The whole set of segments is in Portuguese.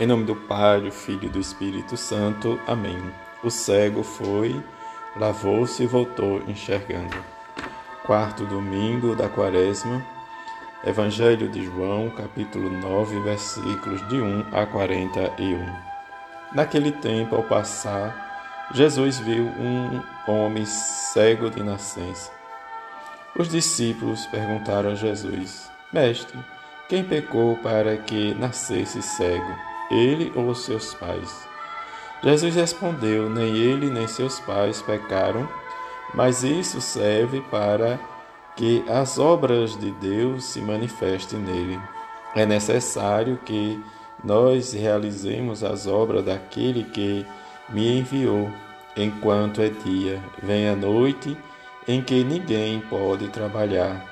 Em nome do Pai, do Filho e do Espírito Santo. Amém. O cego foi, lavou-se e voltou enxergando. Quarto domingo da Quaresma. Evangelho de João, capítulo 9, versículos de 1 a 41. Naquele tempo, ao passar, Jesus viu um homem cego de nascença. Os discípulos perguntaram a Jesus: Mestre, quem pecou para que nascesse cego? Ele ou seus pais? Jesus respondeu: Nem ele nem seus pais pecaram, mas isso serve para que as obras de Deus se manifestem nele. É necessário que nós realizemos as obras daquele que me enviou, enquanto é dia. Vem a noite em que ninguém pode trabalhar.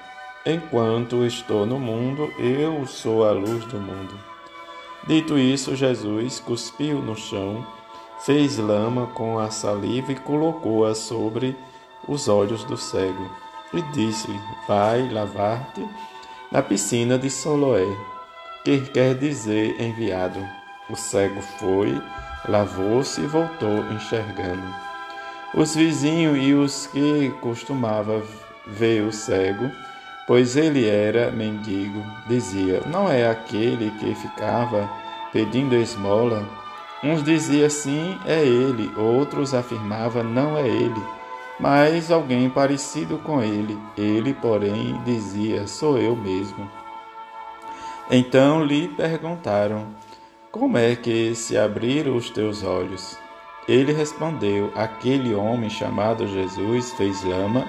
Enquanto estou no mundo, eu sou a luz do mundo. Dito isso, Jesus cuspiu no chão, fez lama com a saliva e colocou-a sobre os olhos do cego. E disse-lhe: Vai lavar-te na piscina de Soloé, que quer dizer enviado. O cego foi, lavou-se e voltou enxergando. Os vizinhos e os que costumavam ver o cego pois ele era mendigo. Dizia: Não é aquele que ficava pedindo esmola? Uns diziam sim, é ele, outros afirmavam não é ele, mas alguém parecido com ele. Ele, porém, dizia: Sou eu mesmo. Então lhe perguntaram: Como é que se abriram os teus olhos? Ele respondeu: Aquele homem chamado Jesus fez lama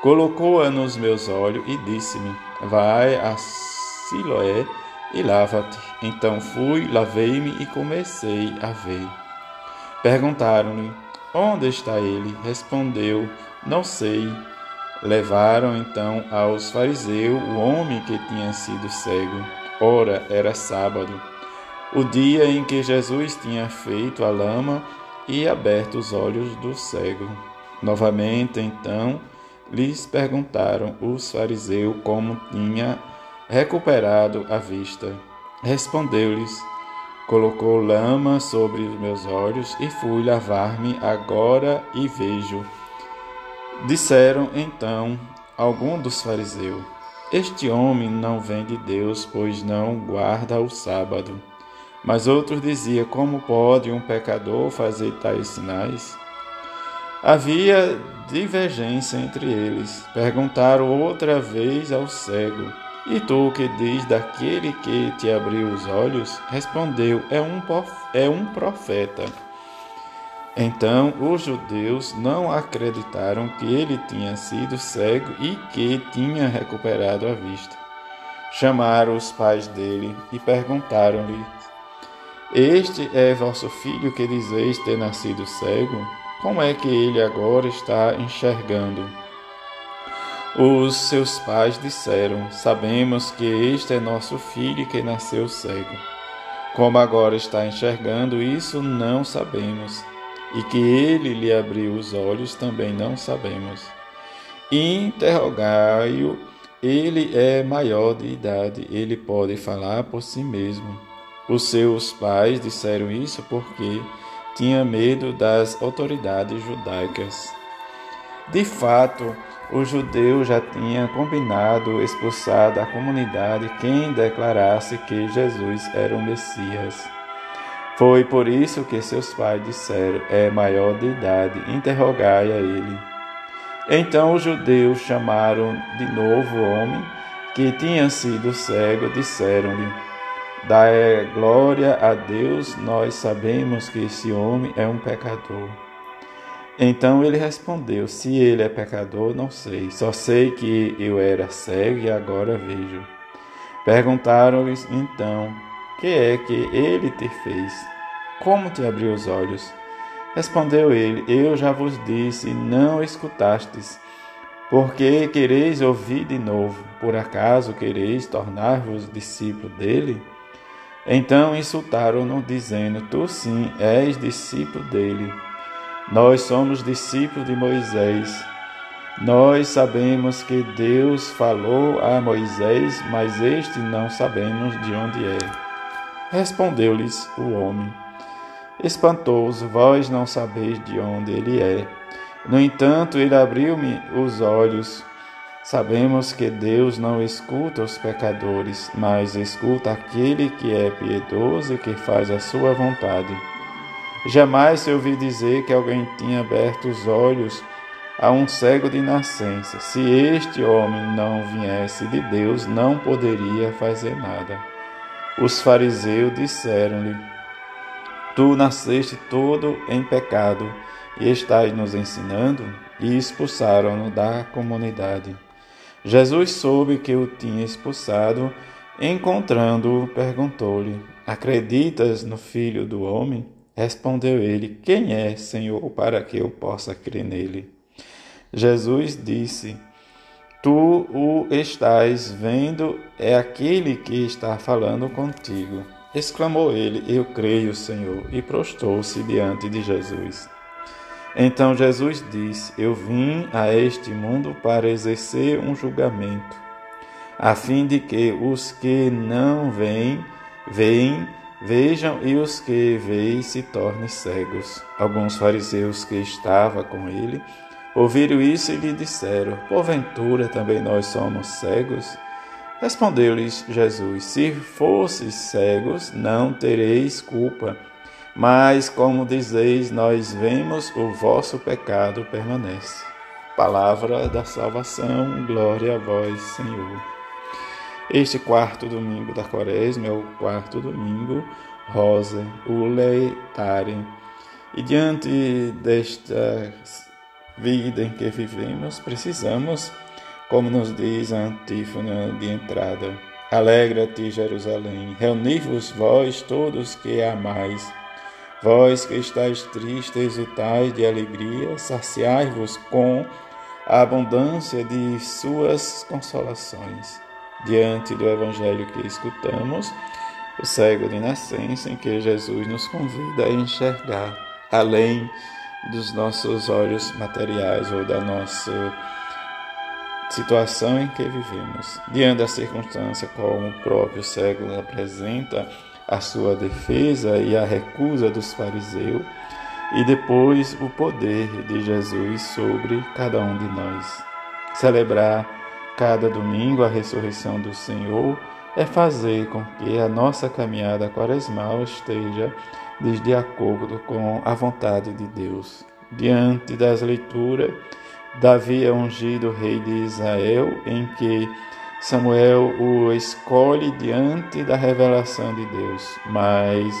Colocou-a nos meus olhos e disse-me: Vai a Siloé e lava-te. Então fui, lavei-me e comecei a ver. Perguntaram-lhe: Onde está ele? Respondeu: Não sei. Levaram então aos fariseus o homem que tinha sido cego. Ora, era sábado, o dia em que Jesus tinha feito a lama e aberto os olhos do cego. Novamente, então, lhes perguntaram os fariseus como tinha recuperado a vista. Respondeu-lhes: Colocou lama sobre os meus olhos e fui lavar-me agora e vejo. Disseram então alguns dos fariseus: Este homem não vem de Deus, pois não guarda o sábado. Mas outros diziam: Como pode um pecador fazer tais sinais? Havia divergência entre eles. Perguntaram outra vez ao cego: E tu que diz daquele que te abriu os olhos? Respondeu: É um, é um profeta. Então os judeus não acreditaram que ele tinha sido cego e que tinha recuperado a vista. Chamaram os pais dele e perguntaram-lhe: Este é vosso filho que dizeis ter nascido cego? como é que ele agora está enxergando? Os seus pais disseram: Sabemos que este é nosso filho que nasceu cego. Como agora está enxergando, isso não sabemos. E que ele lhe abriu os olhos também não sabemos. Interrogai-o, ele é maior de idade, ele pode falar por si mesmo. Os seus pais disseram isso porque tinha medo das autoridades judaicas. De fato, os judeus já tinham combinado expulsar da comunidade quem declarasse que Jesus era o Messias. Foi por isso que seus pais disseram: É maior de idade, interrogai a ele. Então os judeus chamaram de novo o homem que tinha sido cego, disseram-lhe: Dai glória a Deus, nós sabemos que esse homem é um pecador. Então ele respondeu: Se ele é pecador, não sei. Só sei que eu era cego e agora vejo. Perguntaram-lhes então: Que é que ele te fez? Como te abriu os olhos? Respondeu ele: Eu já vos disse, não escutastes. Porque quereis ouvir de novo? Por acaso quereis tornar-vos discípulo dele? Então insultaram-no, dizendo: Tu sim és discípulo dele. Nós somos discípulos de Moisés. Nós sabemos que Deus falou a Moisés, mas este não sabemos de onde é. Respondeu-lhes o homem: Espantoso, vós não sabeis de onde ele é. No entanto, ele abriu-me os olhos. Sabemos que Deus não escuta os pecadores, mas escuta aquele que é piedoso e que faz a sua vontade. Jamais se ouvi dizer que alguém tinha aberto os olhos a um cego de nascença. Se este homem não viesse de Deus, não poderia fazer nada. Os fariseus disseram-lhe: Tu nasceste todo em pecado e estás nos ensinando? E expulsaram-no da comunidade. Jesus soube que o tinha expulsado, encontrando-o, perguntou-lhe: Acreditas no Filho do Homem? Respondeu ele: Quem é, Senhor, para que eu possa crer nele? Jesus disse: Tu o estás vendo, é aquele que está falando contigo. Exclamou ele: Eu creio, Senhor, e prostou-se diante de Jesus. Então Jesus disse: Eu vim a este mundo para exercer um julgamento, a fim de que os que não veem, veem, vejam, e os que veem se tornem cegos. Alguns fariseus que estavam com ele Ouviram isso e lhe disseram: Porventura também nós somos cegos? Respondeu-lhes Jesus: Se fosses cegos, não tereis culpa. Mas, como dizeis, nós vemos o vosso pecado permanece. Palavra da salvação, glória a vós, Senhor. Este quarto domingo da quaresma é o quarto domingo rosa, o leitare. E diante desta vida em que vivemos, precisamos, como nos diz a antífona de entrada, Alegra-te, Jerusalém, reuni-vos vós todos que amais, vós que estáis tristes, exultais de alegria, saciai-vos com a abundância de suas consolações. Diante do evangelho que escutamos, o cego de nascença em que Jesus nos convida a enxergar além dos nossos olhos materiais ou da nossa situação em que vivemos. Diante da circunstância, como o próprio cego apresenta a sua defesa e a recusa dos fariseus, e depois o poder de Jesus sobre cada um de nós. Celebrar cada domingo a ressurreição do Senhor é fazer com que a nossa caminhada quaresmal esteja de acordo com a vontade de Deus. Diante das leituras, Davi é ungido rei de Israel, em que Samuel o escolhe diante da revelação de Deus, mas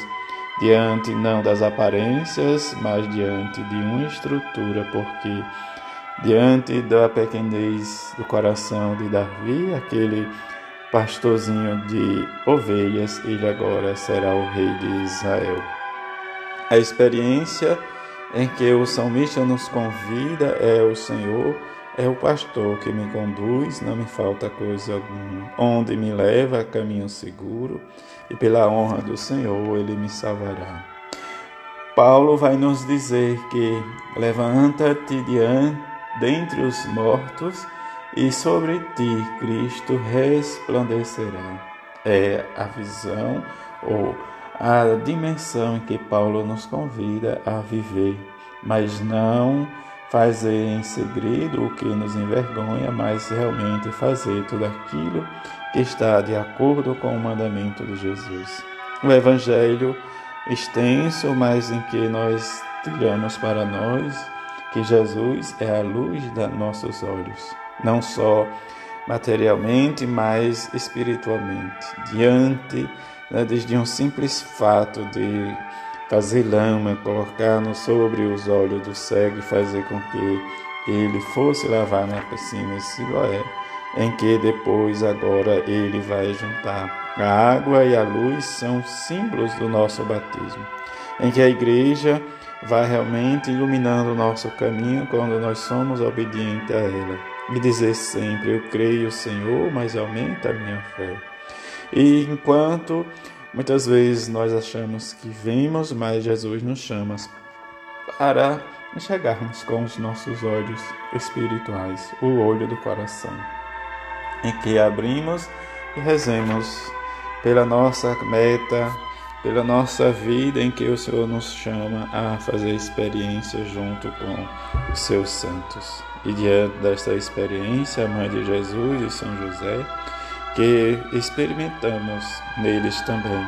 diante não das aparências, mas diante de uma estrutura, porque diante da pequenez do coração de Davi, aquele pastorzinho de ovelhas, ele agora será o rei de Israel. A experiência em que o salmista nos convida é o Senhor, é o pastor que me conduz, não me falta coisa alguma. Onde me leva, caminho seguro, e pela honra do Senhor ele me salvará. Paulo vai nos dizer que levanta-te diante dentre os mortos e sobre ti Cristo resplandecerá. É a visão ou a dimensão em que Paulo nos convida a viver, mas não fazer em segredo o que nos envergonha, mas realmente fazer tudo aquilo que está de acordo com o mandamento de Jesus. O Evangelho extenso, mas em que nós tiramos para nós que Jesus é a luz dos nossos olhos, não só materialmente, mas espiritualmente. Diante né, desde um simples fato de fazer lama, colocar no sobre os olhos do cego e fazer com que ele fosse lavar na piscina de Siloé, em que depois agora ele vai juntar a água e a luz são símbolos do nosso batismo, em que a igreja vai realmente iluminando o nosso caminho quando nós somos obedientes a ela. E dizer sempre, eu creio, Senhor, mas aumenta a minha fé. E enquanto muitas vezes nós achamos que vemos, mas Jesus nos chama para enxergarmos com os nossos olhos espirituais, o olho do coração, em que abrimos e rezemos pela nossa meta pela nossa vida em que o Senhor nos chama a fazer experiência junto com os seus santos. E diante desta experiência, a Mãe de Jesus e São José, que experimentamos neles também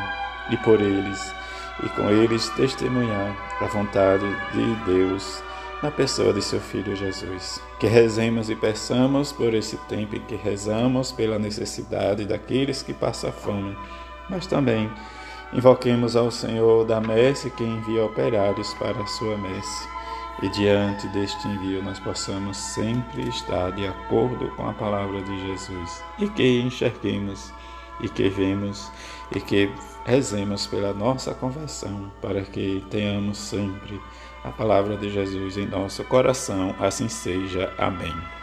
e por eles, e com eles testemunhar a vontade de Deus na pessoa de seu Filho Jesus. Que rezemos e peçamos por esse tempo em que rezamos pela necessidade daqueles que passam fome, mas também invoquemos ao Senhor da messe que envia operários para a sua messe. E diante deste envio nós possamos sempre estar de acordo com a palavra de Jesus e que enxerguemos e que vemos e que rezemos pela nossa conversão para que tenhamos sempre a palavra de Jesus em nosso coração. Assim seja. Amém.